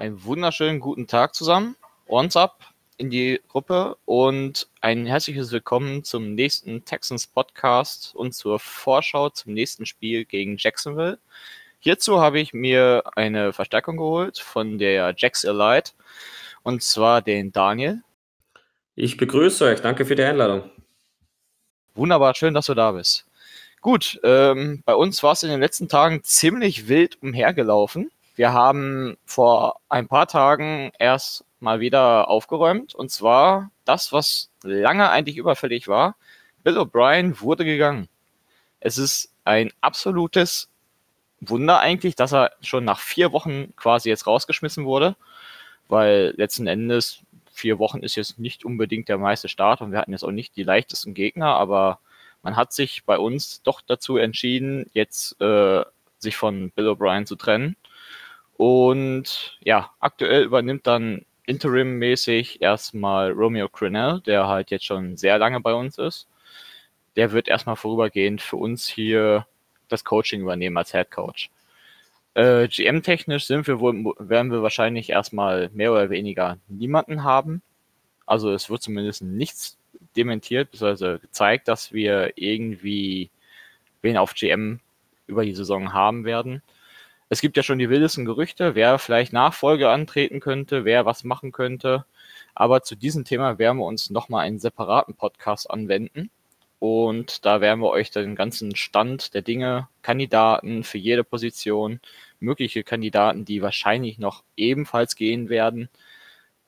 Einen wunderschönen guten Tag zusammen. Ons up in die Gruppe und ein herzliches Willkommen zum nächsten Texans Podcast und zur Vorschau zum nächsten Spiel gegen Jacksonville. Hierzu habe ich mir eine Verstärkung geholt von der Jax Elite und zwar den Daniel. Ich begrüße euch. Danke für die Einladung. Wunderbar, schön, dass du da bist. Gut, ähm, bei uns war es in den letzten Tagen ziemlich wild umhergelaufen. Wir haben vor ein paar Tagen erst mal wieder aufgeräumt. Und zwar das, was lange eigentlich überfällig war. Bill O'Brien wurde gegangen. Es ist ein absolutes Wunder eigentlich, dass er schon nach vier Wochen quasi jetzt rausgeschmissen wurde. Weil letzten Endes vier Wochen ist jetzt nicht unbedingt der meiste Start und wir hatten jetzt auch nicht die leichtesten Gegner, aber man hat sich bei uns doch dazu entschieden, jetzt äh, sich von Bill O'Brien zu trennen. Und ja, aktuell übernimmt dann interimmäßig erstmal Romeo Crenell, der halt jetzt schon sehr lange bei uns ist. Der wird erstmal vorübergehend für uns hier das Coaching übernehmen als Head Coach. Äh, GM-technisch sind wir wohl, werden wir wahrscheinlich erstmal mehr oder weniger niemanden haben. Also es wird zumindest nichts dementiert, beziehungsweise gezeigt, dass wir irgendwie wen auf GM über die Saison haben werden. Es gibt ja schon die wildesten Gerüchte, wer vielleicht Nachfolge antreten könnte, wer was machen könnte. Aber zu diesem Thema werden wir uns nochmal einen separaten Podcast anwenden. Und da werden wir euch den ganzen Stand der Dinge, Kandidaten für jede Position, mögliche Kandidaten, die wahrscheinlich noch ebenfalls gehen werden,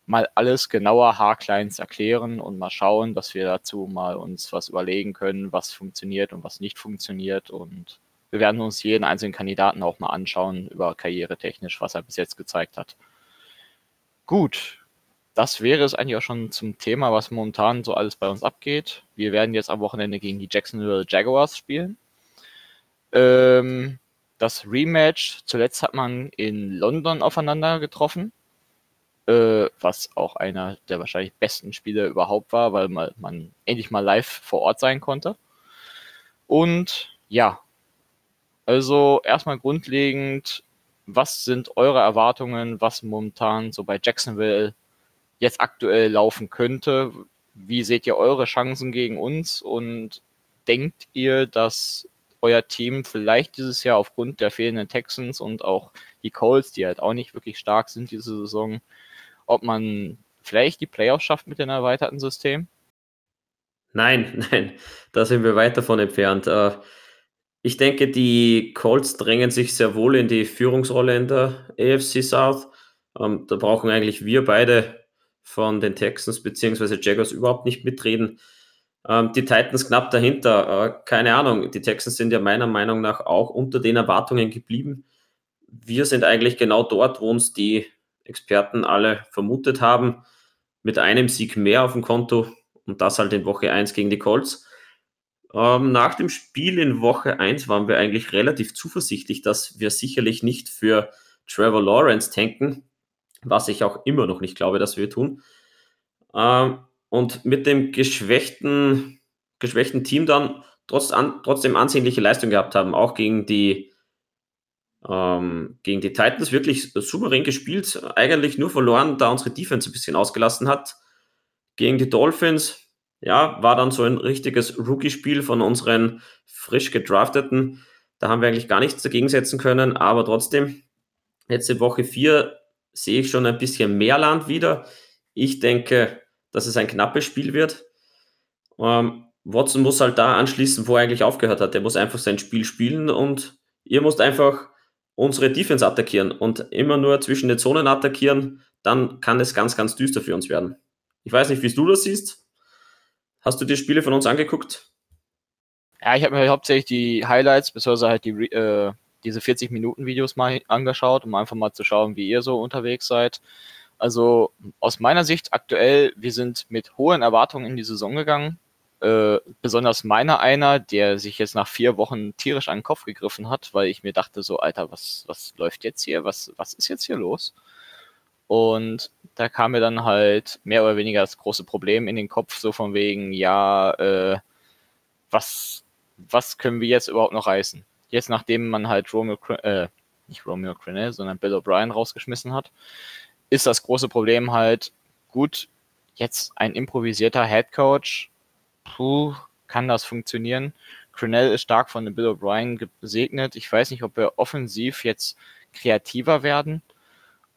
mal alles genauer haarkleins erklären und mal schauen, dass wir dazu mal uns was überlegen können, was funktioniert und was nicht funktioniert und wir werden uns jeden einzelnen Kandidaten auch mal anschauen über karrieretechnisch, was er bis jetzt gezeigt hat. Gut, das wäre es eigentlich auch schon zum Thema, was momentan so alles bei uns abgeht. Wir werden jetzt am Wochenende gegen die Jacksonville Jaguars spielen. Ähm, das Rematch, zuletzt hat man in London aufeinander getroffen, äh, was auch einer der wahrscheinlich besten Spiele überhaupt war, weil man, man endlich mal live vor Ort sein konnte. Und ja, also erstmal grundlegend, was sind eure Erwartungen, was momentan so bei Jacksonville jetzt aktuell laufen könnte? Wie seht ihr eure Chancen gegen uns und denkt ihr, dass euer Team vielleicht dieses Jahr aufgrund der fehlenden Texans und auch die Colts, die halt auch nicht wirklich stark sind diese Saison, ob man vielleicht die Playoffs schafft mit dem erweiterten System? Nein, nein, da sind wir weit davon entfernt. Ich denke, die Colts drängen sich sehr wohl in die Führungsrolle in der AFC South. Ähm, da brauchen eigentlich wir beide von den Texans bzw. Jaguars überhaupt nicht mitreden. Ähm, die Titans knapp dahinter. Äh, keine Ahnung, die Texans sind ja meiner Meinung nach auch unter den Erwartungen geblieben. Wir sind eigentlich genau dort, wo uns die Experten alle vermutet haben, mit einem Sieg mehr auf dem Konto und das halt in Woche 1 gegen die Colts. Ähm, nach dem Spiel in Woche 1 waren wir eigentlich relativ zuversichtlich, dass wir sicherlich nicht für Trevor Lawrence tanken, was ich auch immer noch nicht glaube, dass wir tun. Ähm, und mit dem geschwächten, geschwächten Team dann trotz an, trotzdem ansehnliche Leistung gehabt haben, auch gegen die, ähm, gegen die Titans wirklich souverän gespielt, eigentlich nur verloren, da unsere Defense ein bisschen ausgelassen hat. Gegen die Dolphins ja, war dann so ein richtiges Rookie-Spiel von unseren frisch gedrafteten. Da haben wir eigentlich gar nichts dagegen setzen können, aber trotzdem, jetzt in Woche 4 sehe ich schon ein bisschen mehr Land wieder. Ich denke, dass es ein knappes Spiel wird. Ähm, Watson muss halt da anschließen, wo er eigentlich aufgehört hat. Er muss einfach sein Spiel spielen und ihr müsst einfach unsere Defense attackieren und immer nur zwischen den Zonen attackieren, dann kann es ganz, ganz düster für uns werden. Ich weiß nicht, wie du das siehst. Hast du dir Spiele von uns angeguckt? Ja, ich habe mir hauptsächlich die Highlights, beziehungsweise halt die, äh, diese 40-Minuten-Videos mal angeschaut, um einfach mal zu schauen, wie ihr so unterwegs seid. Also aus meiner Sicht aktuell, wir sind mit hohen Erwartungen in die Saison gegangen. Äh, besonders meiner einer, der sich jetzt nach vier Wochen tierisch an den Kopf gegriffen hat, weil ich mir dachte so, Alter, was, was läuft jetzt hier? Was, was ist jetzt hier los? Und da kam mir dann halt mehr oder weniger das große Problem in den Kopf, so von wegen, ja, äh, was, was können wir jetzt überhaupt noch reißen? Jetzt, nachdem man halt Romeo, äh, nicht Romeo Crennel, sondern Bill O'Brien rausgeschmissen hat, ist das große Problem halt, gut, jetzt ein improvisierter Head Coach, puh, kann das funktionieren? Crennel ist stark von Bill O'Brien gesegnet. Ich weiß nicht, ob wir offensiv jetzt kreativer werden,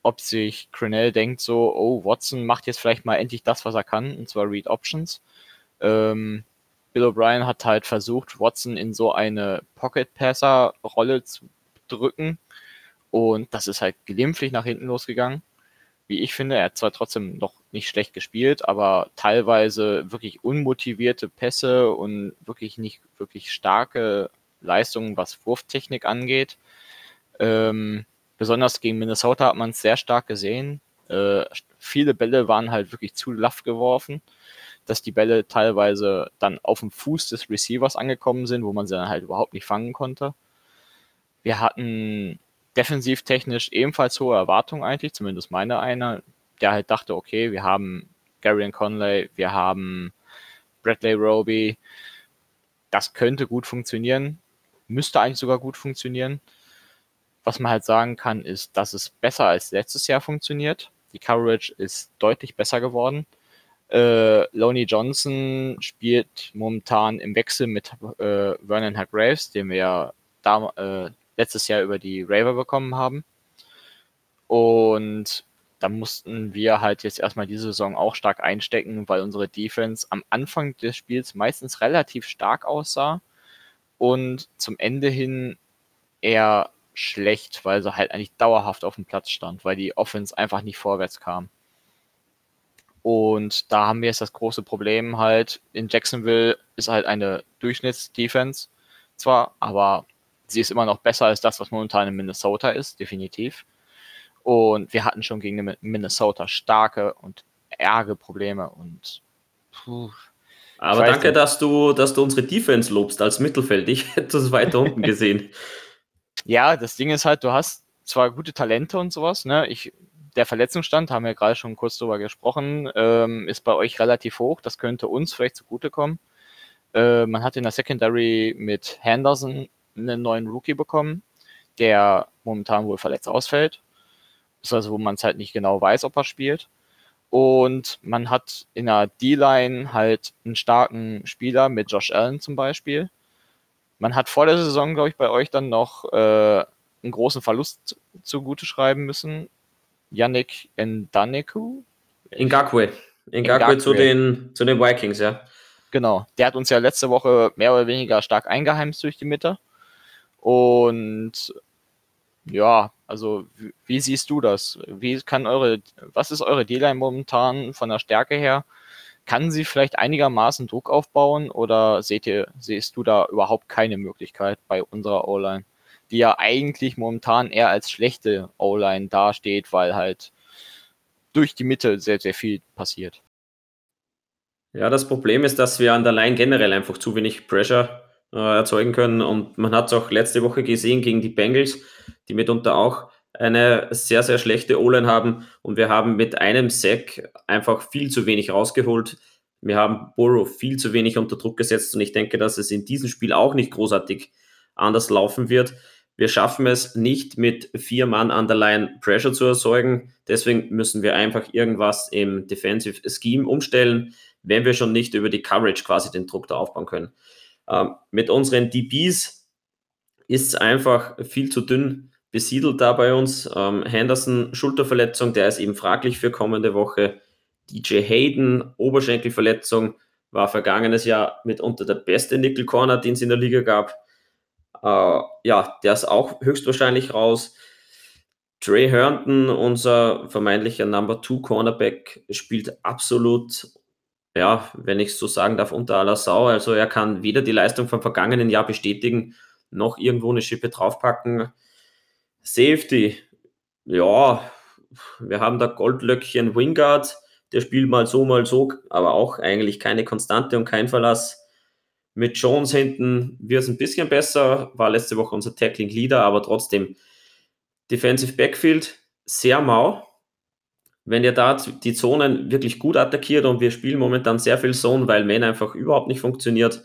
ob sich Crennel denkt so, oh, Watson macht jetzt vielleicht mal endlich das, was er kann, und zwar Read Options. Ähm, Bill O'Brien hat halt versucht, Watson in so eine Pocket-Passer-Rolle zu drücken und das ist halt glimpflich nach hinten losgegangen. Wie ich finde, er hat zwar trotzdem noch nicht schlecht gespielt, aber teilweise wirklich unmotivierte Pässe und wirklich nicht wirklich starke Leistungen, was Wurftechnik angeht. Ähm, besonders gegen Minnesota hat man es sehr stark gesehen. Äh, viele Bälle waren halt wirklich zu laff geworfen, dass die Bälle teilweise dann auf dem Fuß des Receivers angekommen sind, wo man sie dann halt überhaupt nicht fangen konnte. Wir hatten defensivtechnisch ebenfalls hohe Erwartungen eigentlich, zumindest meine einer, der halt dachte, okay, wir haben Gary Conley, wir haben Bradley Roby, das könnte gut funktionieren, müsste eigentlich sogar gut funktionieren. Was man halt sagen kann, ist, dass es besser als letztes Jahr funktioniert. Die Coverage ist deutlich besser geworden. Äh, Loney Johnson spielt momentan im Wechsel mit äh, Vernon Hargraves, den wir ja da, äh, letztes Jahr über die Raver bekommen haben. Und da mussten wir halt jetzt erstmal diese Saison auch stark einstecken, weil unsere Defense am Anfang des Spiels meistens relativ stark aussah und zum Ende hin eher schlecht, weil sie halt eigentlich dauerhaft auf dem Platz stand, weil die Offense einfach nicht vorwärts kam. Und da haben wir jetzt das große Problem halt, in Jacksonville ist halt eine Durchschnittsdefense zwar, aber sie ist immer noch besser als das, was momentan in Minnesota ist, definitiv. Und wir hatten schon gegen Minnesota starke und ärge Probleme und puh, aber danke, dass du, dass du unsere Defense lobst als Mittelfeld. Ich hätte es weiter unten gesehen. Ja, das Ding ist halt, du hast zwar gute Talente und sowas, ne? Ich, der Verletzungsstand, haben wir gerade schon kurz drüber gesprochen, ähm, ist bei euch relativ hoch. Das könnte uns vielleicht zugutekommen. Äh, man hat in der Secondary mit Henderson einen neuen Rookie bekommen, der momentan wohl verletzt ausfällt. Das ist also, wo man es halt nicht genau weiß, ob er spielt. Und man hat in der D-Line halt einen starken Spieler mit Josh Allen zum Beispiel. Man hat vor der Saison, glaube ich, bei euch dann noch äh, einen großen Verlust zugute schreiben müssen. Yannick Ndaneku. Ngakwe. Ngakwe zu den, zu den Vikings, ja. Genau. Der hat uns ja letzte Woche mehr oder weniger stark eingeheimst durch die Mitte. Und ja, also wie, wie siehst du das? Wie kann eure, was ist eure D-Line momentan von der Stärke her? Kann sie vielleicht einigermaßen Druck aufbauen oder seht ihr, siehst du da überhaupt keine Möglichkeit bei unserer O-Line, die ja eigentlich momentan eher als schlechte O-Line dasteht, weil halt durch die Mitte sehr, sehr viel passiert? Ja, das Problem ist, dass wir an der Line generell einfach zu wenig Pressure äh, erzeugen können. Und man hat es auch letzte Woche gesehen gegen die Bengals, die mitunter auch eine sehr, sehr schlechte O-Line haben. Und wir haben mit einem Sack einfach viel zu wenig rausgeholt. Wir haben Burrow viel zu wenig unter Druck gesetzt und ich denke, dass es in diesem Spiel auch nicht großartig anders laufen wird. Wir schaffen es nicht mit vier Mann an der Line Pressure zu erzeugen. Deswegen müssen wir einfach irgendwas im Defensive Scheme umstellen, wenn wir schon nicht über die Coverage quasi den Druck da aufbauen können. Ähm, mit unseren DBs ist es einfach viel zu dünn besiedelt da bei uns. Ähm, Henderson, Schulterverletzung, der ist eben fraglich für kommende Woche. DJ Hayden, Oberschenkelverletzung, war vergangenes Jahr mitunter der beste Nickel Corner, den es in der Liga gab. Äh, ja, der ist auch höchstwahrscheinlich raus. Trey Herndon, unser vermeintlicher Number Two Cornerback, spielt absolut ja, wenn ich so sagen darf, unter aller Sau. Also er kann weder die Leistung vom vergangenen Jahr bestätigen, noch irgendwo eine Schippe draufpacken. Safety, ja, wir haben da Goldlöckchen Wingard, der spielt mal so, mal so, aber auch eigentlich keine Konstante und kein Verlass. Mit Jones hinten wird es ein bisschen besser, war letzte Woche unser Tackling Leader, aber trotzdem Defensive Backfield sehr mau wenn ihr da die Zonen wirklich gut attackiert und wir spielen momentan sehr viel Zone, weil Man einfach überhaupt nicht funktioniert,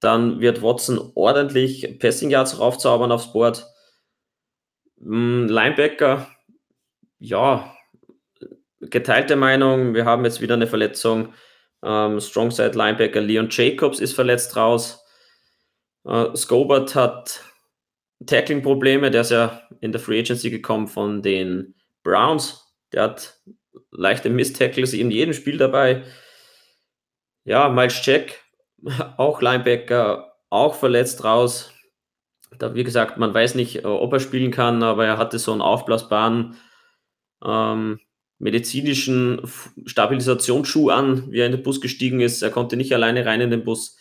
dann wird Watson ordentlich Passing Yards raufzaubern aufs Board. Hm, Linebacker, ja, geteilte Meinung. Wir haben jetzt wieder eine Verletzung. Ähm, Strongside Linebacker Leon Jacobs ist verletzt raus. Äh, Scobart hat Tackling-Probleme. Der ist ja in der Free Agency gekommen von den Browns. Der hat leichte Miss-Tackles in jedem Spiel dabei. Ja, Miles Jack, auch Linebacker, auch verletzt raus. Da, wie gesagt, man weiß nicht, äh, ob er spielen kann, aber er hatte so einen aufblasbaren ähm, medizinischen Stabilisationsschuh an, wie er in den Bus gestiegen ist. Er konnte nicht alleine rein in den Bus.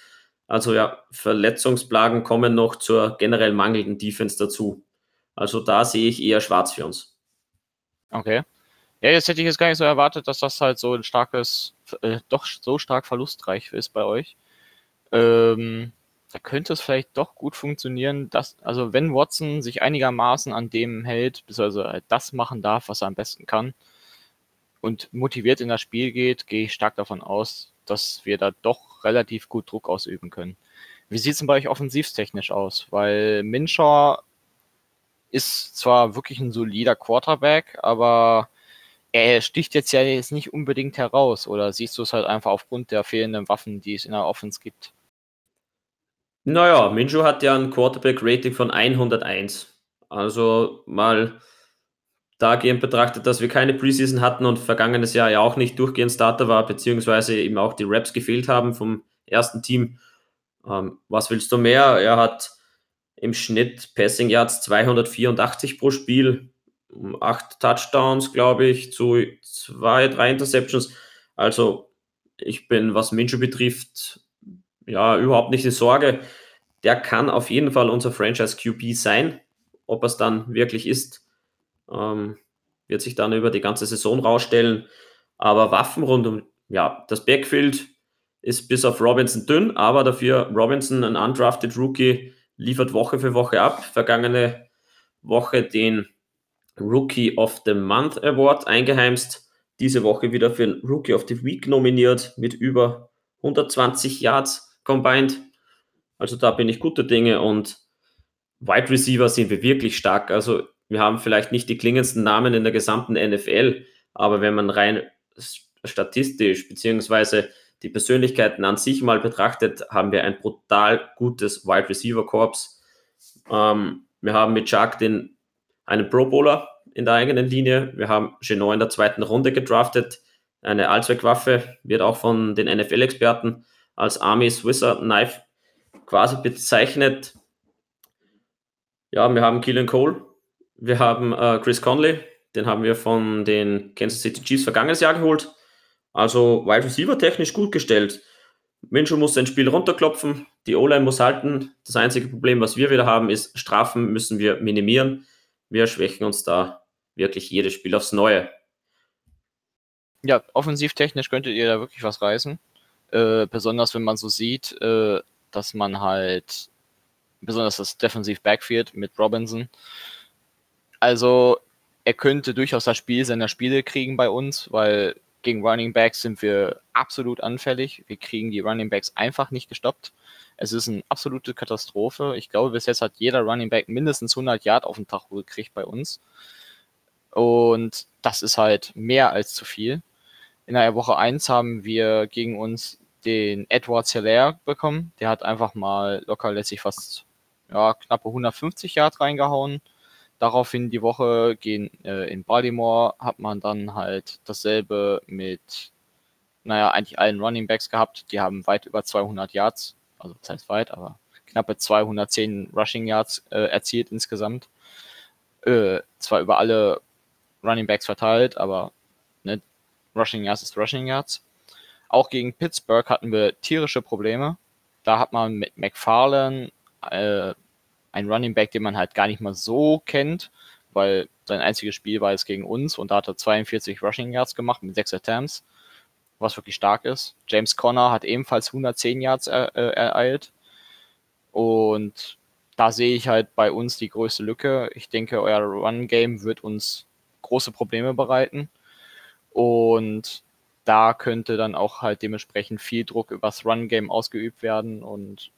Also ja, Verletzungsplagen kommen noch zur generell mangelnden Defense dazu. Also da sehe ich eher schwarz für uns. Okay. Ja, jetzt hätte ich jetzt gar nicht so erwartet, dass das halt so ein starkes, äh, doch so stark verlustreich ist bei euch. Ähm, da könnte es vielleicht doch gut funktionieren, dass, also wenn Watson sich einigermaßen an dem hält, beziehungsweise halt das machen darf, was er am besten kann, und motiviert in das Spiel geht, gehe ich stark davon aus, dass wir da doch relativ gut Druck ausüben können. Wie sieht es denn bei euch offensivtechnisch aus? Weil Minshaw ist zwar wirklich ein solider Quarterback, aber er sticht jetzt ja jetzt nicht unbedingt heraus. Oder siehst du es halt einfach aufgrund der fehlenden Waffen, die es in der Offense gibt? Naja, Minshew hat ja ein Quarterback-Rating von 101. Also mal dahingehend betrachtet, dass wir keine Preseason hatten und vergangenes Jahr ja auch nicht durchgehend Starter war, beziehungsweise eben auch die Raps gefehlt haben vom ersten Team. Ähm, was willst du mehr? Er hat im Schnitt Passing Yards 284 pro Spiel, acht Touchdowns, glaube ich, zu zwei, drei Interceptions. Also ich bin, was Minshew betrifft, ja, überhaupt nicht in Sorge. Der kann auf jeden Fall unser Franchise QB sein. Ob es dann wirklich ist, ähm, wird sich dann über die ganze Saison rausstellen. Aber Waffen rund um, ja, das Backfield ist bis auf Robinson dünn, aber dafür Robinson, ein undrafted Rookie, liefert Woche für Woche ab. Vergangene Woche den Rookie of the Month Award eingeheimst. Diese Woche wieder für den Rookie of the Week nominiert mit über 120 Yards combined. Also da bin ich guter Dinge und Wide Receiver sind wir wirklich stark. Also wir haben vielleicht nicht die klingendsten Namen in der gesamten NFL, aber wenn man rein statistisch beziehungsweise die Persönlichkeiten an sich mal betrachtet, haben wir ein brutal gutes Wide Receiver Corps. Ähm, wir haben mit Chuck den, einen Pro Bowler in der eigenen Linie. Wir haben Genot in der zweiten Runde gedraftet. Eine Allzweckwaffe wird auch von den NFL-Experten als Army Swisser Knife quasi bezeichnet. Ja, wir haben Killian Cole, wir haben äh, Chris Conley, den haben wir von den Kansas City Chiefs vergangenes Jahr geholt. Also Wide Receiver technisch gut gestellt. Minshew muss sein Spiel runterklopfen, die O-Line muss halten. Das einzige Problem, was wir wieder haben, ist, Strafen müssen wir minimieren. Wir schwächen uns da wirklich jedes Spiel aufs Neue. Ja, offensivtechnisch könntet ihr da wirklich was reißen. Äh, besonders wenn man so sieht, äh, dass man halt, besonders das Defensive Backfield mit Robinson, also er könnte durchaus das Spiel seiner Spiele kriegen bei uns, weil gegen Running Backs sind wir absolut anfällig. Wir kriegen die Running Backs einfach nicht gestoppt. Es ist eine absolute Katastrophe. Ich glaube, bis jetzt hat jeder Running Back mindestens 100 Yard auf den Tag gekriegt bei uns. Und das ist halt mehr als zu viel. In der Woche 1 haben wir gegen uns den Edward Hilaire bekommen. Der hat einfach mal locker letztlich fast ja, knappe 150 Yard reingehauen. Daraufhin die Woche gehen äh, in Baltimore hat man dann halt dasselbe mit, naja, eigentlich allen Running Backs gehabt. Die haben weit über 200 Yards, also das heißt weit, aber knappe 210 Rushing Yards äh, erzielt insgesamt. Äh, zwar über alle Running Backs verteilt, aber Rushing Yards ist Rushing Yards. Auch gegen Pittsburgh hatten wir tierische Probleme. Da hat man mit McFarlane äh, ein Running Back, den man halt gar nicht mal so kennt, weil sein einziges Spiel war jetzt gegen uns und da hat er 42 Rushing Yards gemacht mit 6 Attempts, was wirklich stark ist. James Conner hat ebenfalls 110 Yards er, äh, ereilt und da sehe ich halt bei uns die größte Lücke. Ich denke, euer Run-Game wird uns große Probleme bereiten und da könnte dann auch halt dementsprechend viel Druck übers Run-Game ausgeübt werden und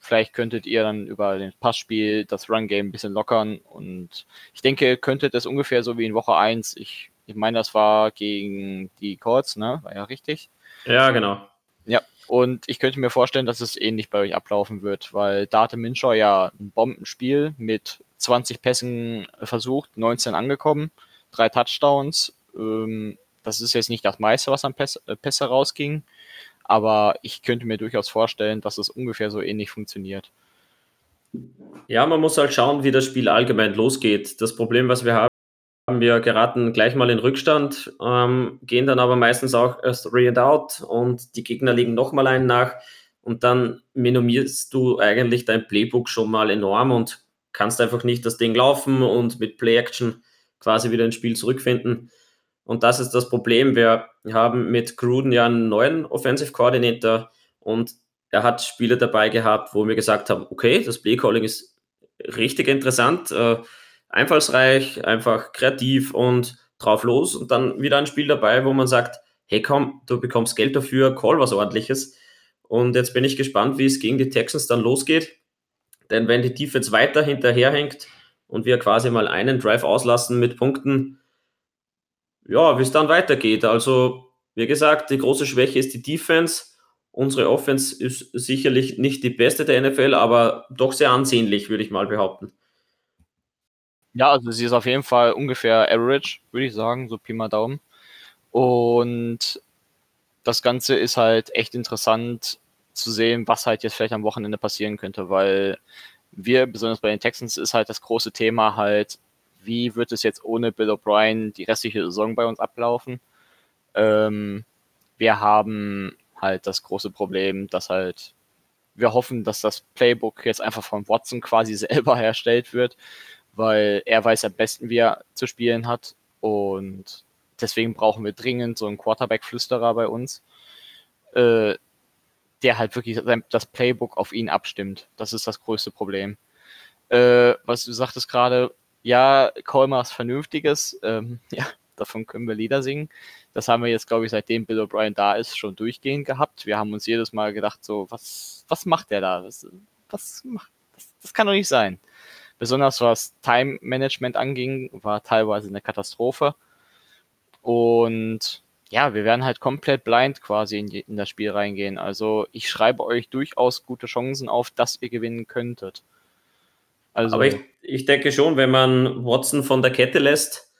Vielleicht könntet ihr dann über den Passspiel das Run-Game ein bisschen lockern. Und ich denke, könntet das ungefähr so wie in Woche 1. Ich, ich meine, das war gegen die Colts, ne? War ja richtig. Ja, genau. Ja, und ich könnte mir vorstellen, dass es ähnlich bei euch ablaufen wird, weil Date Minshaw ja ein Bombenspiel mit 20 Pässen versucht, 19 angekommen, drei Touchdowns. Ähm, das ist jetzt nicht das meiste, was an Pässe, äh, Pässe rausging, aber ich könnte mir durchaus vorstellen, dass es ungefähr so ähnlich funktioniert. Ja, man muss halt schauen, wie das Spiel allgemein losgeht. Das Problem, was wir haben, wir geraten gleich mal in Rückstand, ähm, gehen dann aber meistens auch erst re and out und die Gegner legen nochmal einen nach und dann minimierst du eigentlich dein Playbook schon mal enorm und kannst einfach nicht das Ding laufen und mit Play-Action quasi wieder ins Spiel zurückfinden. Und das ist das Problem. Wir haben mit Gruden ja einen neuen Offensive Coordinator und er hat Spiele dabei gehabt, wo wir gesagt haben, okay, das Play-Calling ist richtig interessant, äh, einfallsreich, einfach kreativ und drauf los. Und dann wieder ein Spiel dabei, wo man sagt, hey komm, du bekommst Geld dafür, call was ordentliches. Und jetzt bin ich gespannt, wie es gegen die Texans dann losgeht. Denn wenn die Defense weiter hinterherhängt und wir quasi mal einen Drive auslassen mit Punkten, ja, wie es dann weitergeht. Also, wie gesagt, die große Schwäche ist die Defense. Unsere Offense ist sicherlich nicht die beste der NFL, aber doch sehr ansehnlich, würde ich mal behaupten. Ja, also sie ist auf jeden Fall ungefähr average, würde ich sagen, so Pi mal Daumen. Und das Ganze ist halt echt interessant, zu sehen, was halt jetzt vielleicht am Wochenende passieren könnte, weil wir, besonders bei den Texans, ist halt das große Thema halt, wie wird es jetzt ohne Bill O'Brien die restliche Saison bei uns ablaufen? Ähm, wir haben halt das große Problem, dass halt wir hoffen, dass das Playbook jetzt einfach von Watson quasi selber herstellt wird, weil er weiß am besten, wie er zu spielen hat und deswegen brauchen wir dringend so einen Quarterback-Flüsterer bei uns. Äh, der halt wirklich das Playbook auf ihn abstimmt. Das ist das größte Problem. Äh, was du sagtest gerade, ja, Colmar ist Vernünftiges, ähm, ja, davon können wir Lieder singen. Das haben wir jetzt, glaube ich, seitdem Bill O'Brien da ist, schon durchgehend gehabt. Wir haben uns jedes Mal gedacht, so, was, was macht der da? Was, was macht, das, das kann doch nicht sein. Besonders was Time Management anging, war teilweise eine Katastrophe. Und ja, wir werden halt komplett blind quasi in, in, das Spiel reingehen. Also ich schreibe euch durchaus gute Chancen auf, dass ihr gewinnen könntet. Also, Aber ich, ich denke schon, wenn man Watson von der Kette lässt,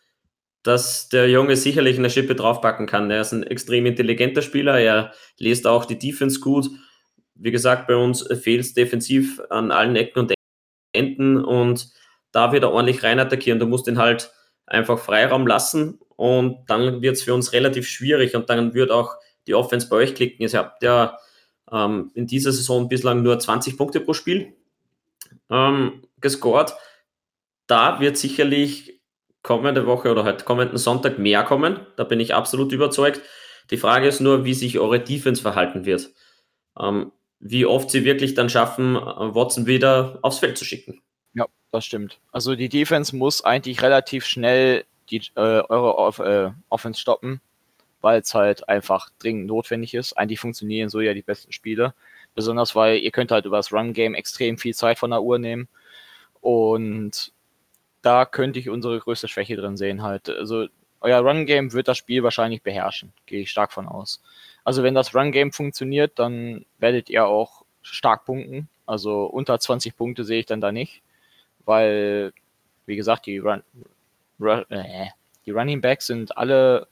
dass der Junge sicherlich eine Schippe draufpacken kann. Er ist ein extrem intelligenter Spieler, er liest auch die Defense gut. Wie gesagt, bei uns fehlt es defensiv an allen Ecken und Enden und da wird er ordentlich rein attackieren. Du musst ihn halt einfach Freiraum lassen und dann wird es für uns relativ schwierig und dann wird auch die Offense bei euch klicken. Ihr habt ja ähm, in dieser Saison bislang nur 20 Punkte pro Spiel ähm, gescored. Da wird sicherlich kommende Woche oder halt kommenden Sonntag mehr kommen. Da bin ich absolut überzeugt. Die Frage ist nur, wie sich eure Defense verhalten wird. Ähm, wie oft sie wirklich dann schaffen, äh, Watson wieder aufs Feld zu schicken. Ja, das stimmt. Also die Defense muss eigentlich relativ schnell die, äh, eure Off äh, Offense stoppen, weil es halt einfach dringend notwendig ist. Eigentlich funktionieren so ja die besten Spiele. Besonders weil ihr könnt halt über das Run-Game extrem viel Zeit von der Uhr nehmen. Und da könnte ich unsere größte Schwäche drin sehen halt. Also euer Run-Game wird das Spiel wahrscheinlich beherrschen, gehe ich stark von aus. Also wenn das Run-Game funktioniert, dann werdet ihr auch stark punkten. Also unter 20 Punkte sehe ich dann da nicht, weil, wie gesagt, die Run, äh, die Running Backs sind alle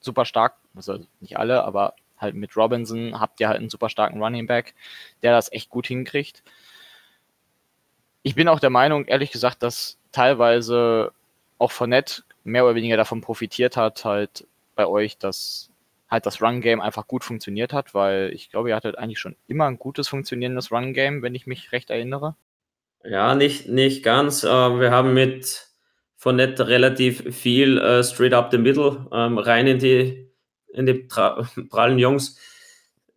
super stark, also nicht alle, aber halt mit Robinson habt ihr halt einen super starken Running Back, der das echt gut hinkriegt. Ich bin auch der Meinung, ehrlich gesagt, dass teilweise auch Fournette mehr oder weniger davon profitiert hat, halt bei euch, dass halt das Run-Game einfach gut funktioniert hat, weil ich glaube, ihr hattet eigentlich schon immer ein gutes funktionierendes Run-Game, wenn ich mich recht erinnere. Ja, nicht, nicht ganz. Äh, wir haben mit nicht relativ viel äh, straight up the middle ähm, rein in die, in die prallen Jungs.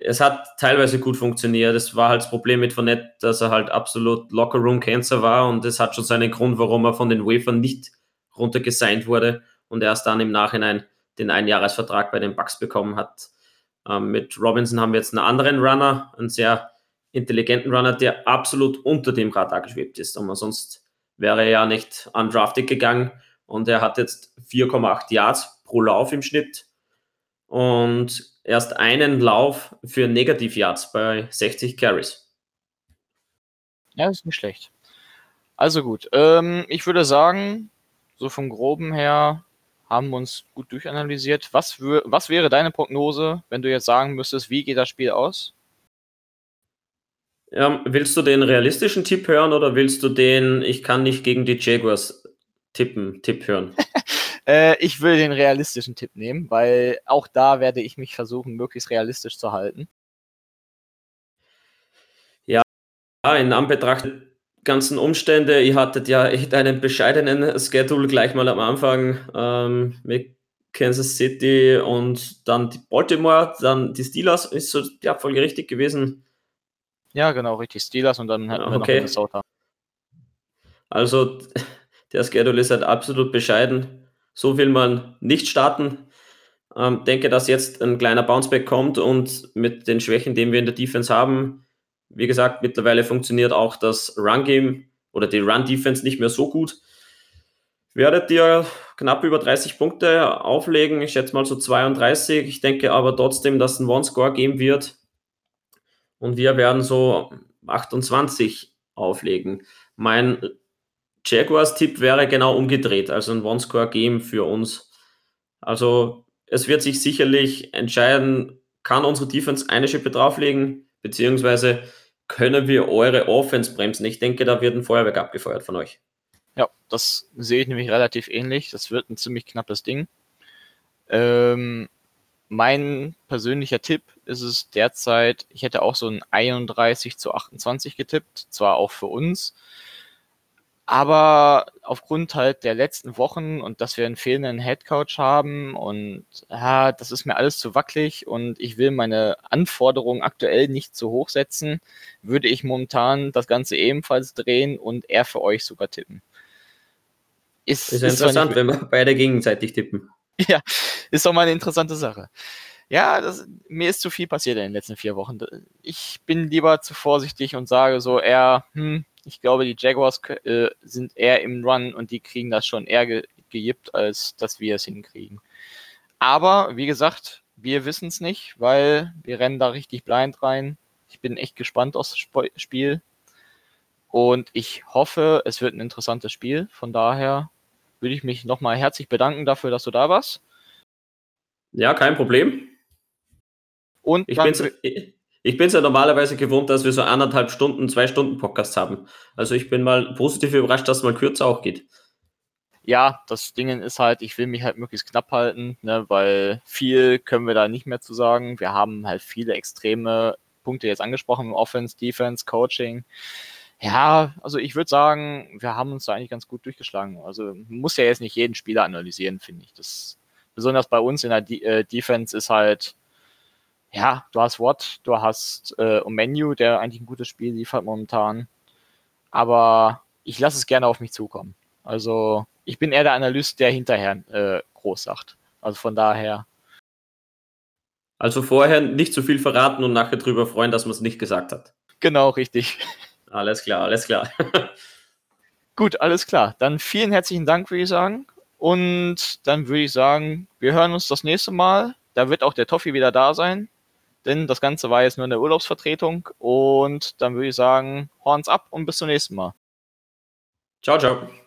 Es hat teilweise gut funktioniert. Es war halt das Problem mit Fournette, dass er halt absolut Locker Room Cancer war und es hat schon seinen Grund, warum er von den Wafern nicht runtergesigned wurde und erst dann im Nachhinein den Einjahresvertrag bei den Bucks bekommen hat. Ähm, mit Robinson haben wir jetzt einen anderen Runner, einen sehr intelligenten Runner, der absolut unter dem Radar geschwebt ist. Aber sonst wäre er ja nicht undrafted gegangen und er hat jetzt 4,8 Yards pro Lauf im Schnitt und erst einen Lauf für Negativ Yards bei 60 Carries. Ja, ist nicht schlecht. Also gut, ähm, ich würde sagen, so vom Groben her haben wir uns gut durchanalysiert. Was, was wäre deine Prognose, wenn du jetzt sagen müsstest, wie geht das Spiel aus? Ja, willst du den realistischen Tipp hören oder willst du den, ich kann nicht gegen die Jaguars tippen, Tipp hören? äh, ich will den realistischen Tipp nehmen, weil auch da werde ich mich versuchen, möglichst realistisch zu halten. Ja, in Anbetracht der ganzen Umstände, ihr hattet ja echt einen bescheidenen Schedule gleich mal am Anfang ähm, mit Kansas City und dann die Baltimore, dann die Steelers, ist so die Abfolge richtig gewesen? Ja, genau, richtig. Steelers und dann hatten wir okay. noch Minnesota. Also, der Schedule ist halt absolut bescheiden. So will man nicht starten. Ähm, denke, dass jetzt ein kleiner Bounceback kommt und mit den Schwächen, die wir in der Defense haben, wie gesagt, mittlerweile funktioniert auch das Run-Game oder die Run-Defense nicht mehr so gut. Werdet ihr knapp über 30 Punkte auflegen, ich schätze mal so 32. Ich denke aber trotzdem, dass ein One-Score geben wird und wir werden so 28 auflegen. Mein Jaguars-Tipp wäre genau umgedreht, also ein One-Score-Game für uns. Also es wird sich sicherlich entscheiden, kann unsere Defense eine Schippe drauflegen, beziehungsweise können wir eure Offense bremsen. Ich denke, da wird ein Feuerwerk abgefeuert von euch. Ja, das sehe ich nämlich relativ ähnlich. Das wird ein ziemlich knappes Ding. Ähm, mein persönlicher Tipp ist es derzeit, ich hätte auch so ein 31 zu 28 getippt, zwar auch für uns, aber aufgrund halt der letzten Wochen und dass wir einen fehlenden Headcoach haben und ja, das ist mir alles zu wackelig und ich will meine Anforderungen aktuell nicht zu hoch setzen, würde ich momentan das Ganze ebenfalls drehen und eher für euch sogar tippen. Ist, ist, ist interessant, wenn wir beide gegenseitig tippen. Ja, ist doch mal eine interessante Sache. Ja, das, mir ist zu viel passiert in den letzten vier Wochen. Ich bin lieber zu vorsichtig und sage so eher, hm, ich glaube, die Jaguars äh, sind eher im Run und die kriegen das schon eher ge gejippt, als dass wir es hinkriegen. Aber wie gesagt, wir wissen es nicht, weil wir rennen da richtig blind rein. Ich bin echt gespannt aufs Sp Spiel. Und ich hoffe, es wird ein interessantes Spiel. Von daher würde ich mich nochmal herzlich bedanken dafür, dass du da warst. Ja, kein Problem. Und ich bin ich bin es ja normalerweise gewohnt, dass wir so anderthalb Stunden, zwei Stunden Podcast haben. Also ich bin mal positiv überrascht, dass es mal kürzer auch geht. Ja, das Ding ist halt, ich will mich halt möglichst knapp halten, ne, weil viel können wir da nicht mehr zu sagen. Wir haben halt viele extreme Punkte jetzt angesprochen, Offense, Defense, Coaching. Ja, also ich würde sagen, wir haben uns da eigentlich ganz gut durchgeschlagen. Also man muss ja jetzt nicht jeden Spieler analysieren, finde ich. Das besonders bei uns in der De äh, Defense ist halt, ja, du hast Watt, du hast äh, Menu, der eigentlich ein gutes Spiel liefert momentan. Aber ich lasse es gerne auf mich zukommen. Also ich bin eher der Analyst, der hinterher äh, groß sagt. Also von daher. Also vorher nicht zu viel verraten und nachher drüber freuen, dass man es nicht gesagt hat. Genau, richtig. Alles klar, alles klar. Gut, alles klar. Dann vielen herzlichen Dank, würde ich sagen. Und dann würde ich sagen, wir hören uns das nächste Mal. Da wird auch der Toffi wieder da sein. Denn das Ganze war jetzt nur eine Urlaubsvertretung. Und dann würde ich sagen, Horns ab und bis zum nächsten Mal. Ciao, ciao.